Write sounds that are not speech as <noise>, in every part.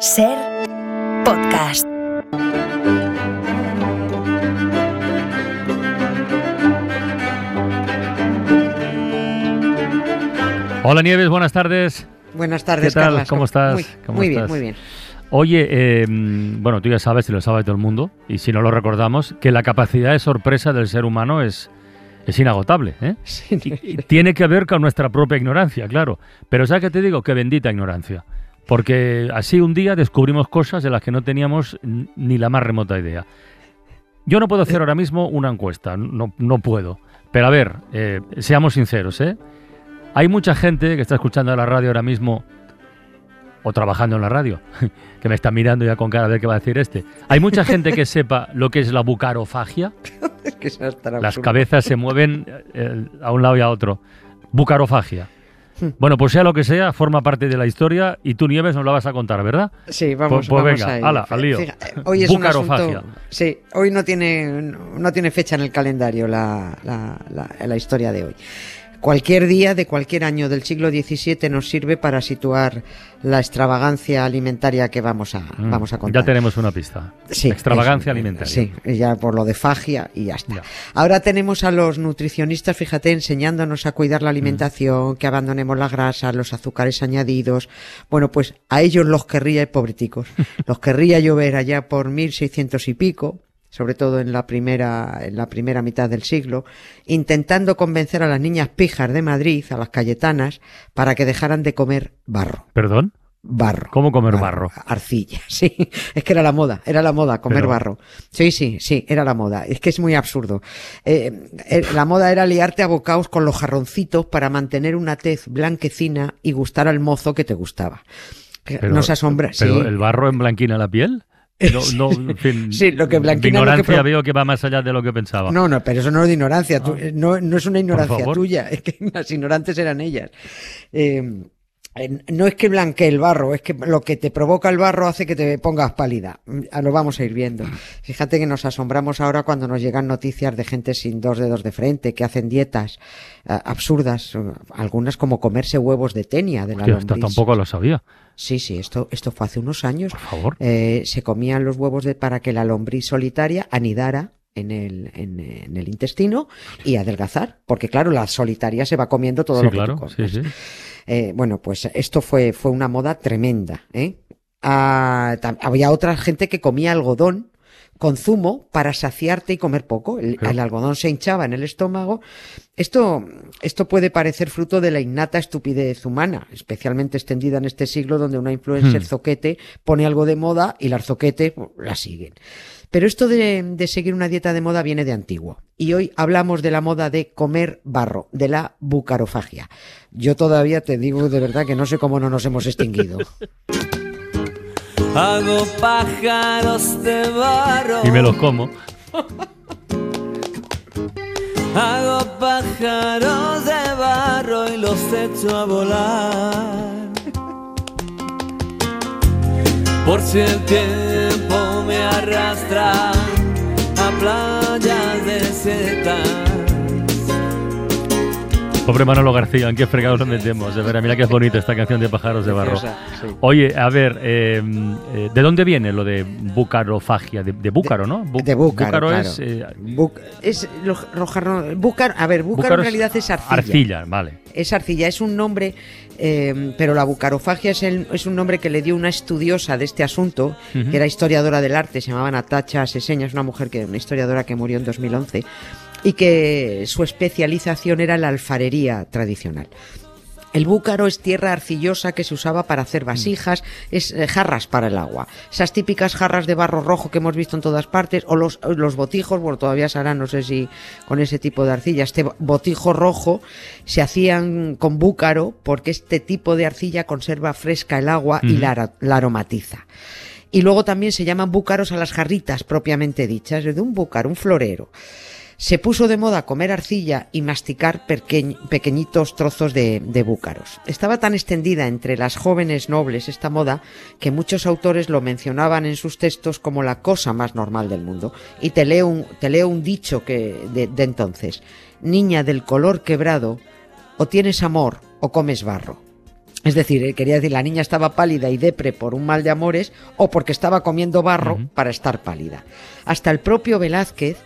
Ser podcast. Hola Nieves, buenas tardes. Buenas tardes, ¿Qué tal? Carlas. ¿Cómo estás? Muy, ¿Cómo muy bien, muy bien. Oye, eh, bueno, tú ya sabes, y lo sabe todo el mundo, y si no lo recordamos, que la capacidad de sorpresa del ser humano es, es inagotable. ¿eh? <laughs> Sí, Y- y tiene que ver con nuestra propia ignorancia, claro. Pero ¿sabes qué te digo? Que bendita ignorancia. Porque así un día descubrimos cosas de las que no teníamos ni la más remota idea. Yo no puedo hacer ahora mismo una encuesta, no, no puedo. Pero a ver, eh, seamos sinceros, ¿eh? Hay mucha gente que está escuchando la radio ahora mismo o trabajando en la radio, <laughs> que me está mirando ya con cara de qué va a decir este. Hay mucha gente que sepa lo que es la bucarofagia. <laughs> Es que Las cabezas se mueven eh, a un lado y a otro. Bucarofagia. Bueno, pues sea lo que sea, forma parte de la historia y tú, Nieves, nos la vas a contar, ¿verdad? Sí, vamos, Pues- pues vamos venga, a ello. ala, al lío. Fija- Hoy es un asunto... Sí, hoy no tiene, no tiene fecha en el calendario la, la, la- la historia de hoy. Cualquier día de cualquier año del siglo XVII nos sirve para situar la extravagancia alimentaria que vamos a, Mm, vamos a contar. Ya tenemos una pista. Sí, Extravagancia alimentaria. Sí, ya por lo de fagia y ya está. Ya. Ahora tenemos a los nutricionistas, fíjate, enseñándonos a cuidar la alimentación, que abandonemos la grasa, los azúcares añadidos. Bueno, pues a ellos los querría, pobreticos, <laughs> los querría yo ver allá por 1600 y pico sobre todo en la primera en la primera mitad del siglo, intentando convencer a las niñas pijas de Madrid, a las cayetanas, para que dejaran de comer barro. ¿Perdón? Barro. ¿Cómo comer barro? Arcilla, <laughs> sí. Es que era la moda, era la moda comer Pero- barro. Sí, sí, sí, era la moda. Es que es muy absurdo. Eh, eh, la moda era liarte a bocaos con los jarroncitos para mantener una tez blanquecina y gustar al mozo que te gustaba. Pero- no se asombra, ¿Pero sí. el barro emblanquina la piel? No, <laughs> no, en fin, Sí, lo que de blanquina lo que ignorancia veo que va más allá de lo que pensaba. No, no, pero eso no es de ignorancia. tú- eh, no, no es una ignorancia tuya. <laughs> Es que las ignorantes eran ellas. Eh, no es que blanquee el barro, es que lo que te provoca el barro hace que te pongas pálida. Mm, Lo vamos a ir viendo. Fíjate que nos asombramos ahora cuando nos llegan noticias de gente sin dos dedos de frente, que hacen dietas eh, absurdas, eh, algunas como comerse huevos de tenia de la Hostia, lombriz. tampoco lo sabía, Sí, sí, esto, esto fue hace unos años. por favor. Eh, se comían los huevos de, para que la lombriz solitaria anidara en el, en, en el intestino y adelgazar. Porque claro, la solitaria se va comiendo todo sí, lo que claro, tú sí, comes. sí. Eh, bueno, pues esto fue, fue una moda tremenda. ¿eh? Ah, había otra gente que comía algodón con zumo para saciarte y comer poco. El, algodón se hinchaba en el estómago. Esto, esto puede parecer fruto de la innata estupidez humana, especialmente extendida en este siglo donde una influencer Hmm. zoquete pone algo de moda y las zoquetes pues, la siguen. Pero esto de, de seguir una dieta de moda viene de antiguo. Y hoy hablamos de la moda de comer barro, de la bucarofagia. Yo todavía te digo de verdad que no sé cómo no nos hemos extinguido. <laughs> Hago pájaros de barro. Y me los como. <laughs> Hago pájaros de barro y los echo a volar. Por si el tiempo me arrastra a Pobre Manolo García, ¿en qué fregados nos metemos? De verdad, mira que es bonita esta canción de Pájaros de Barro. Oye, a ver, eh, eh, ¿de dónde viene lo de bucarofagia? De, de búcaro, ¿no? Bu- De búcaro, claro. es eh, es lo- jarro- búcaro- a ver, búcaro, búcaro en realidad es arcilla. Arcilla, vale. Es arcilla, es un nombre, eh, pero la bucarofagia es, el- es un nombre que le dio una estudiosa de este asunto, que era historiadora del arte, se llamaba Natacha Seseña, es una mujer que, una historiadora que murió en 2011, y que su especialización era la alfarería tradicional. El búcaro es tierra arcillosa que se usaba para hacer vasijas, es eh, jarras para el agua. Esas típicas jarras de barro rojo que hemos visto en todas partes, o los, botijos, bueno, todavía se harán, no sé si con ese tipo de arcilla. Este bo- botijo rojo se hacían con búcaro porque este tipo de arcilla conserva fresca el agua y la, la aromatiza. Y luego también se llaman búcaros a las jarritas propiamente dichas, de un búcaro, un florero. Se puso de moda comer arcilla y masticar pequeñitos trozos de, de búcaros. Estaba tan extendida entre las jóvenes nobles esta moda que muchos autores lo mencionaban en sus textos como la cosa más normal del mundo. Y te leo un, te leo un dicho que de, de entonces. Niña del color quebrado, o tienes amor o comes barro. Es decir, eh, quería decir, la niña estaba pálida y depre por un mal de amores o porque estaba comiendo barro para estar pálida. Hasta el propio Velázquez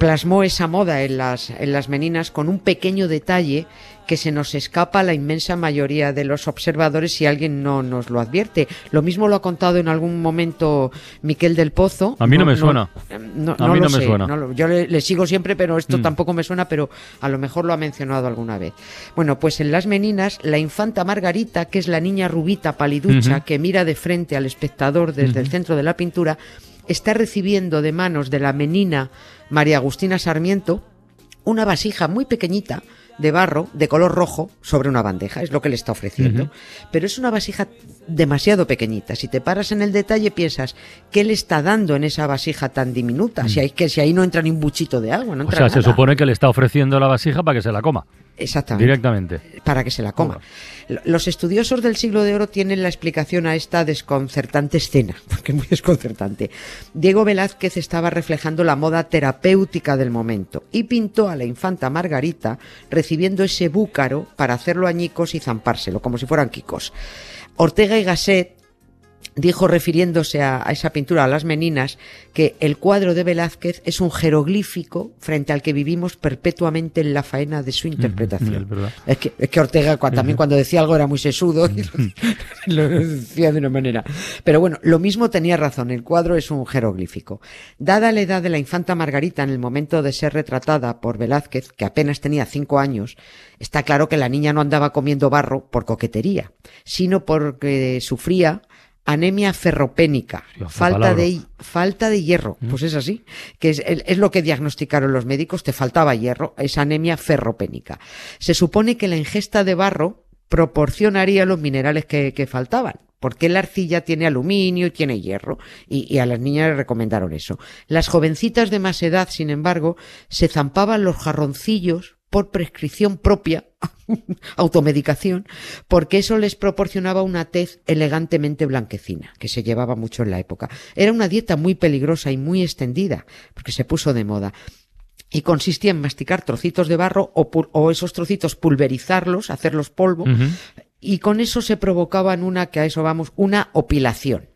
plasmó esa moda en las, en las meninas con un pequeño detalle que se nos escapa a la inmensa mayoría de los observadores si alguien no nos lo advierte. Lo mismo lo ha contado en algún momento Miquel del Pozo. A mí no, me suena. No, A mí no me sé, suena. lo- yo le, le sigo siempre, pero esto Mm. tampoco me suena, pero a lo mejor lo ha mencionado alguna vez. Bueno, pues en Las Meninas, la infanta Margarita, que es la niña rubita paliducha que mira de frente al espectador desde el centro de la pintura, está recibiendo de manos de la menina María Agustina Sarmiento una vasija muy pequeñita de barro de color rojo sobre una bandeja, es lo que le está ofreciendo. Pero es una vasija demasiado pequeñita. Si te paras en el detalle piensas, ¿qué le está dando en esa vasija tan diminuta? Si, hay, que, si ahí no entra ni un buchito de agua, no Mm. O entra sea, se supone que le está ofreciendo la vasija para que se la coma Exactamente directamente. para que se la coma. Los estudiosos del siglo de oro tienen la explicación a esta desconcertante escena, <laughs> porque es muy desconcertante. Diego Velázquez estaba reflejando la moda terapéutica del momento y pintó a la infanta Margarita recibiendo ese búcaro para hacerlo añicos y zampárselo, como si fueran quicos. Ortega y Gasset dijo refiriéndose a, a esa pintura, a las meninas, que el cuadro de Velázquez es un jeroglífico frente al que vivimos perpetuamente en la faena de su interpretación. es que, es que Ortega cua- también cuando decía algo era muy sesudo y lo, <laughs> lo decía de una manera. Pero bueno, lo mismo tenía razón, el cuadro es un jeroglífico. Dada la edad de la infanta Margarita en el momento de ser retratada por Velázquez, que apenas tenía cinco años, está claro que la niña no andaba comiendo barro por coquetería, sino porque sufría anemia ferropénica, falta de, falta de hierro. Pues es así, que es, es lo que diagnosticaron los médicos, te faltaba hierro, es anemia ferropénica. Se supone que la ingesta de barro proporcionaría los minerales que, que faltaban. Porque la arcilla tiene aluminio y tiene hierro, y, y a las niñas les recomendaron eso. Las jovencitas de más edad, sin embargo, se zampaban los jarroncillos por prescripción propia, <laughs> automedicación, porque eso les proporcionaba una tez elegantemente blanquecina, que se llevaba mucho en la época. Era una dieta muy peligrosa y muy extendida, porque se puso de moda. Y consistía en masticar trocitos de barro o, esos trocitos pulverizarlos, hacerlos polvo, y con eso se provocaban una, que a eso vamos, una opilación,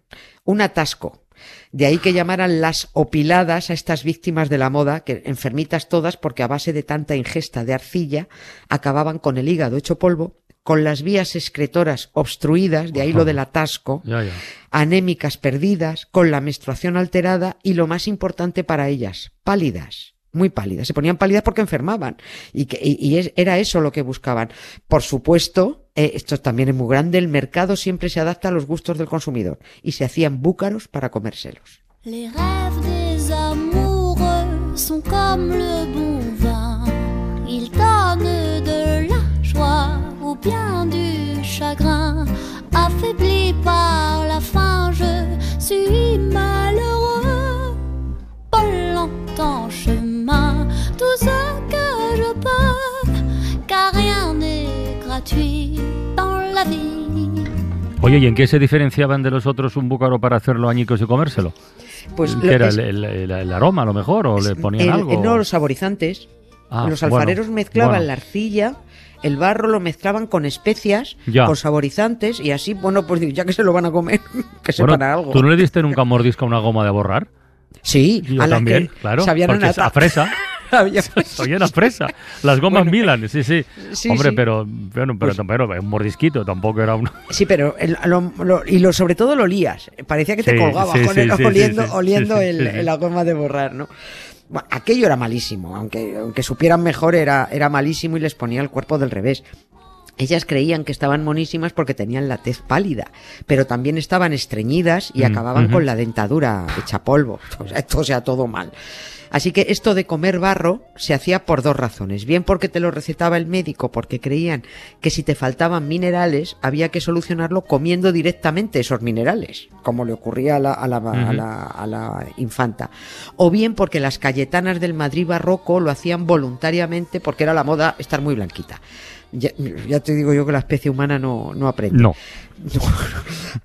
un atasco. De ahí que llamaran las opiladas a estas víctimas de la moda, que enfermitas todas, porque a base de tanta ingesta de arcilla acababan con el hígado hecho polvo, con las vías excretoras obstruidas, de ahí lo del atasco, Ya, ya. anémicas perdidas, con la menstruación alterada y lo más importante para ellas, pálidas, muy pálidas. Se ponían pálidas porque enfermaban y, que, y, y es- era eso lo que buscaban. Por supuesto, eh, esto también es muy grande, el mercado siempre se adapta a los gustos del consumidor y se hacían búcaros para comérselos. Les rêves des amoureux sont comme le bon vin. Ils donnent de la joie ou bien du chagrin. Affaibli par Oye, ¿y en qué se diferenciaban de los otros un búcaro para hacerlo añicos y comérselo? Pues ¿Qué era es- el, el- el- el aroma a lo mejor? ¿O le ponían el- algo? no, los saborizantes. Ah, los bueno, alfareros mezclaban bueno. la arcilla, el barro lo mezclaban con especias, Ya. con saborizantes y así, bueno, pues ya que se lo van a comer, <laughs> que Bueno, sepan algo. ¿Tú no le diste nunca un mordisco a una goma de borrar? Sí, Yo a la también, que claro. sabían nata. a fresa. <laughs> Había- Soy una fresa. Las gomas Milan, sí, sí. Sí, Hombre, sí. pero, bueno, pero, Pues- pero un mordisquito tampoco era un... Sí, pero el- lo- lo- y lo, sobre todo lo olías. Parecía que te Sí, colgaba sí, con sí, el- sí, sí, oliendo, oliendo el- la goma de borrar, ¿no? Bueno, aquello era malísimo, aunque, aunque supieran mejor era, era malísimo y les ponía el cuerpo del revés. Ellas creían que estaban monísimas porque tenían la tez pálida, pero también estaban estreñidas y Mm, acababan ujú. con la dentadura hecha polvo. O sea, esto sea todo mal. Así que esto de comer barro se hacía por dos razones. Bien porque te lo recetaba el médico, porque creían que si te faltaban minerales había que solucionarlo comiendo directamente esos minerales, como le ocurría a la, a la- a la- a la infanta. O bien porque las cayetanas del Madrid barroco lo hacían voluntariamente porque era la moda estar muy blanquita. Ya, ya te digo yo que la especie humana no, no aprende. No. <laughs>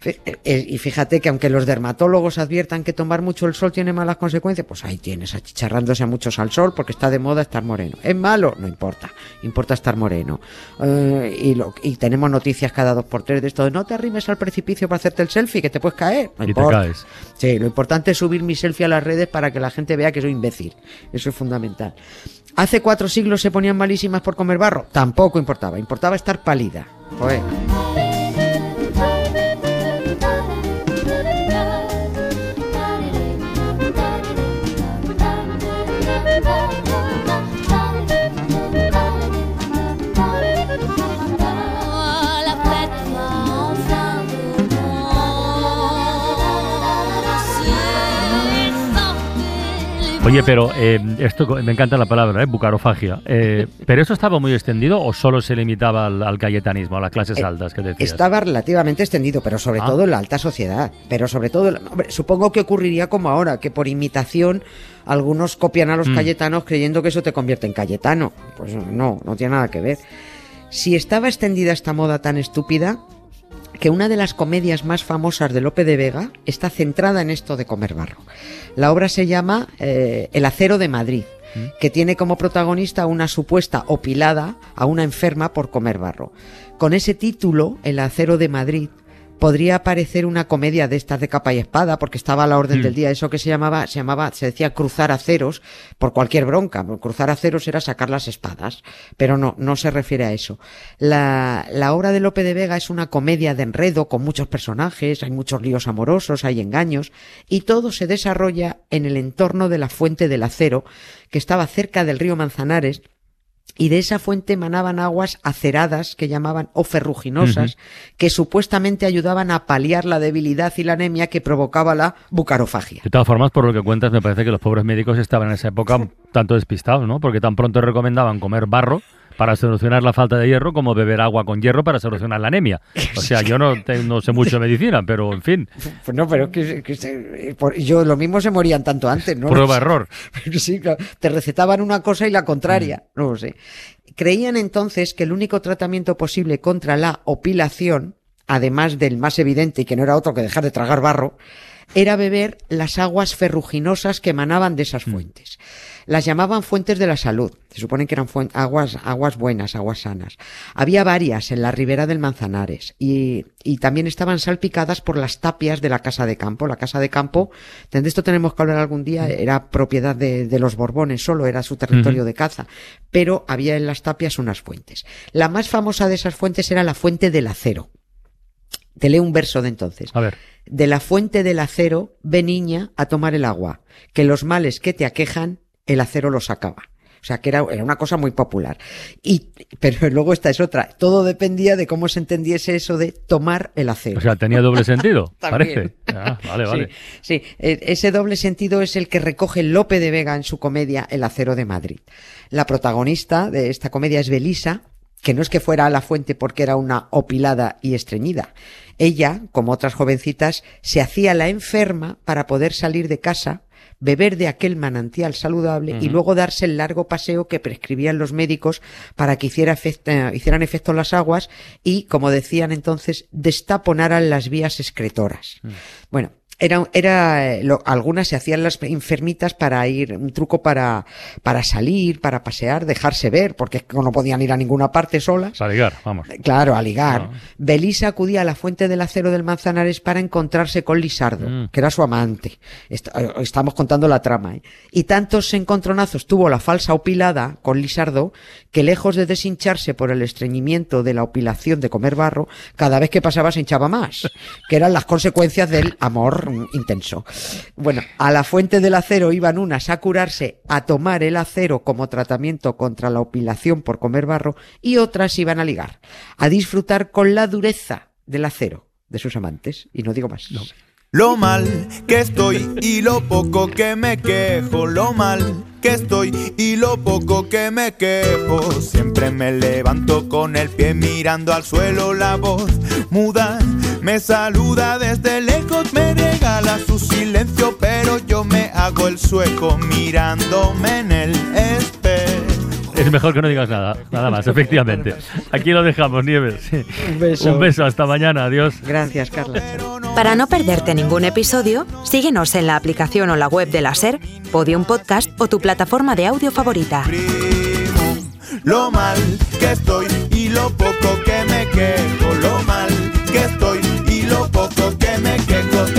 Eh, Y fíjate que aunque los dermatólogos adviertan que tomar mucho el sol tiene malas consecuencias, pues ahí tienes achicharrándose a muchos al sol porque está de moda estar moreno. ¿Es malo? No importa, importa estar moreno. Eh, y, lo- y tenemos noticias cada dos por tres de esto de no te arrimes al precipicio para hacerte el selfie que te puedes caer. No Y te caes. Sí, lo importante es subir mi selfie a las redes para que la gente vea que soy imbécil. Eso es fundamental. Hace cuatro siglos se ponían malísimas por comer barro. Tampoco importaba. Importaba estar pálida. Joder. Oye, pero eh, esto me encanta la palabra, ¿eh? bucarofagia. Eh, <laughs> ¿Pero eso estaba muy extendido o solo se limitaba al, al cayetanismo, a las clases Eh, altas que decías? Estaba relativamente extendido, pero sobre Ah. todo en la alta sociedad. Pero sobre todo, hombre, supongo que ocurriría como ahora, que por imitación algunos copian a los Mm. cayetanos creyendo que eso te convierte en cayetano. Pues no, no tiene nada que ver. Si estaba extendida esta moda tan estúpida, que una de las comedias más famosas de Lope de Vega está centrada en esto de comer barro. La obra se llama eh, El acero de Madrid, que tiene como protagonista una supuesta opilada a una enferma por comer barro. Con ese título, El acero de Madrid, podría aparecer una comedia de estas de capa y espada, porque estaba a la orden Mm. del día, eso que se llamaba, se llamaba, se decía cruzar aceros por cualquier bronca. Cruzar aceros era sacar las espadas, pero no, no se refiere a eso. La, la obra de Lope de Vega es una comedia de enredo con muchos personajes, hay muchos líos amorosos, hay engaños, y todo se desarrolla en el entorno de la fuente del acero, que estaba cerca del río Manzanares, y de esa fuente emanaban aguas aceradas que llamaban o ferruginosas, que supuestamente ayudaban a paliar la debilidad y la anemia que provocaba la bucarofagia. De todas formas, por lo que cuentas, me parece que los pobres médicos estaban en esa época tanto despistados, ¿no? Porque tan pronto recomendaban comer barro para solucionar la falta de hierro como beber agua con hierro para solucionar la anemia. O sea, yo no, te- no sé mucho de medicina, pero en fin, Pues no, pero es que, que se- por- yo lo mismo se morían tanto antes, ¿no? prueba error. <laughs> Sí, claro, te recetaban una cosa y la contraria, no lo sé. Creían entonces que el único tratamiento posible contra la opilación, además del más evidente y que no era otro que dejar de tragar barro, era beber las aguas ferruginosas que emanaban de esas fuentes. Las llamaban fuentes de la salud. Se supone que eran aguas, aguas buenas, aguas sanas. Había varias en la ribera del Manzanares y, y también estaban salpicadas por las tapias de la casa de campo. La casa de campo, de esto tenemos que hablar algún día, era propiedad de, de los Borbones solo, era su territorio de caza, pero había en las tapias unas fuentes. La más famosa de esas fuentes era la fuente del acero. Te leo un verso de entonces. A ver, De la fuente del acero, ve niña a tomar el agua, que los males que te aquejan, el acero los acaba. O sea, que era, era una cosa muy popular. Y, pero <laughs> luego esta es otra. Todo dependía de cómo se entendiese eso de tomar el acero. o sea, tenía doble sentido, <laughs> parece. Ah, vale, vale. Sí, sí, eh, ese doble sentido es el que recoge Lope de Vega en su comedia El acero de Madrid. La protagonista de esta comedia es Belisa, que no es que fuera a la fuente porque era una opilada y estreñida. Ella, como otras jovencitas, se hacía la enferma para poder salir de casa, beber de aquel manantial saludable y luego darse el largo paseo que prescribían los médicos para que hiciera efect- eh, hicieran efecto las aguas y, como decían entonces, destaponaran las vías excretoras. Bueno, era, era eh, lo- algunas se hacían las enfermitas para ir, un truco para, para salir, para pasear, dejarse ver, porque es que no podían ir a ninguna parte solas. Para ligar, vamos. Claro, a ligar. Belisa acudía a la fuente del acero del Manzanares para encontrarse con Lisardo, Mm. que era su amante. Est- eh, estamos contando la trama. ¿eh? Y tantos encontronazos tuvo la falsa opilada con Lisardo que lejos de deshincharse por el estreñimiento de la opilación de comer barro, cada vez que pasaba se hinchaba más, que eran las consecuencias del amor intenso. Bueno, a la fuente del acero iban unas a curarse, a tomar el acero como tratamiento contra la opilación por comer barro, y otras iban a ligar, a disfrutar con la dureza del acero de sus amantes. Y no digo más. Lo mal que estoy y lo poco que me quejo, lo mal que estoy y lo poco que me quejo. Siempre me levanto con el pie mirando al suelo, la voz muda me saluda desde lejos, me regala su silencio, pero yo me hago el sueco mirándome en el espejo. Es mejor que no digas nada, nada más, efectivamente. Aquí lo dejamos, Nieves. Un beso. Un beso, hasta mañana, adiós. Gracias, Carla. Para no perderte ningún episodio, síguenos en la aplicación o la web de la SER, Podium Podcast o tu plataforma de audio favorita. lo mal que estoy y lo poco que me quejo, lo mal que estoy y lo poco que me quejo.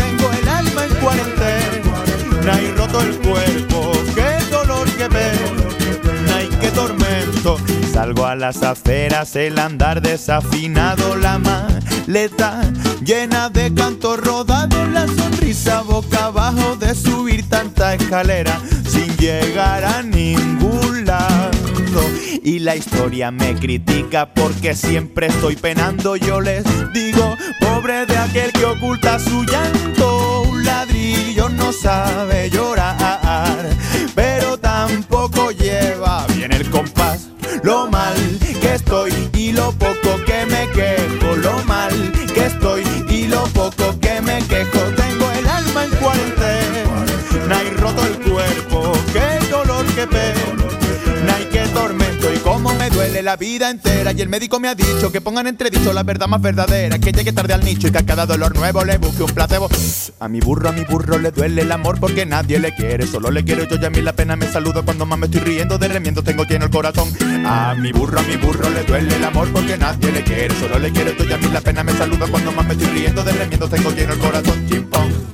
Y roto el cuerpo, qué dolor que veo, ay qué tormento. Salgo a las afueras, el andar desafinado, la maleta llena de canto rodado, la sonrisa boca abajo de subir tanta escalera sin llegar a ningún. Y la historia me critica porque siempre estoy penando. Yo les digo, pobre de aquel que oculta su llanto. Un ladrillo no sabe llorar, pero tampoco lleva bien el compás. Lo mal que estoy y lo poco que me quejo. Lo mal que estoy y lo poco que me quejo. Tengo el alma en cuarentena y roto el cuerpo. Qué dolor que pena. Duele la vida entera. Y el médico me ha dicho que pongan entredicho la verdad más verdadera. Que llegue tarde al nicho y que a cada dolor nuevo le busque un placebo. A mi burro, a mi burro le duele el amor porque nadie le quiere. Solo le quiero yo y a mí la pena me saludo cuando más me estoy riendo De remiendo. Tengo lleno el corazón. A mi burro, a mi burro le duele el amor porque nadie le quiere. Solo le quiero yo y a mí la pena me saludo cuando más me estoy riendo De remiendo. Tengo lleno el corazón. Chimpón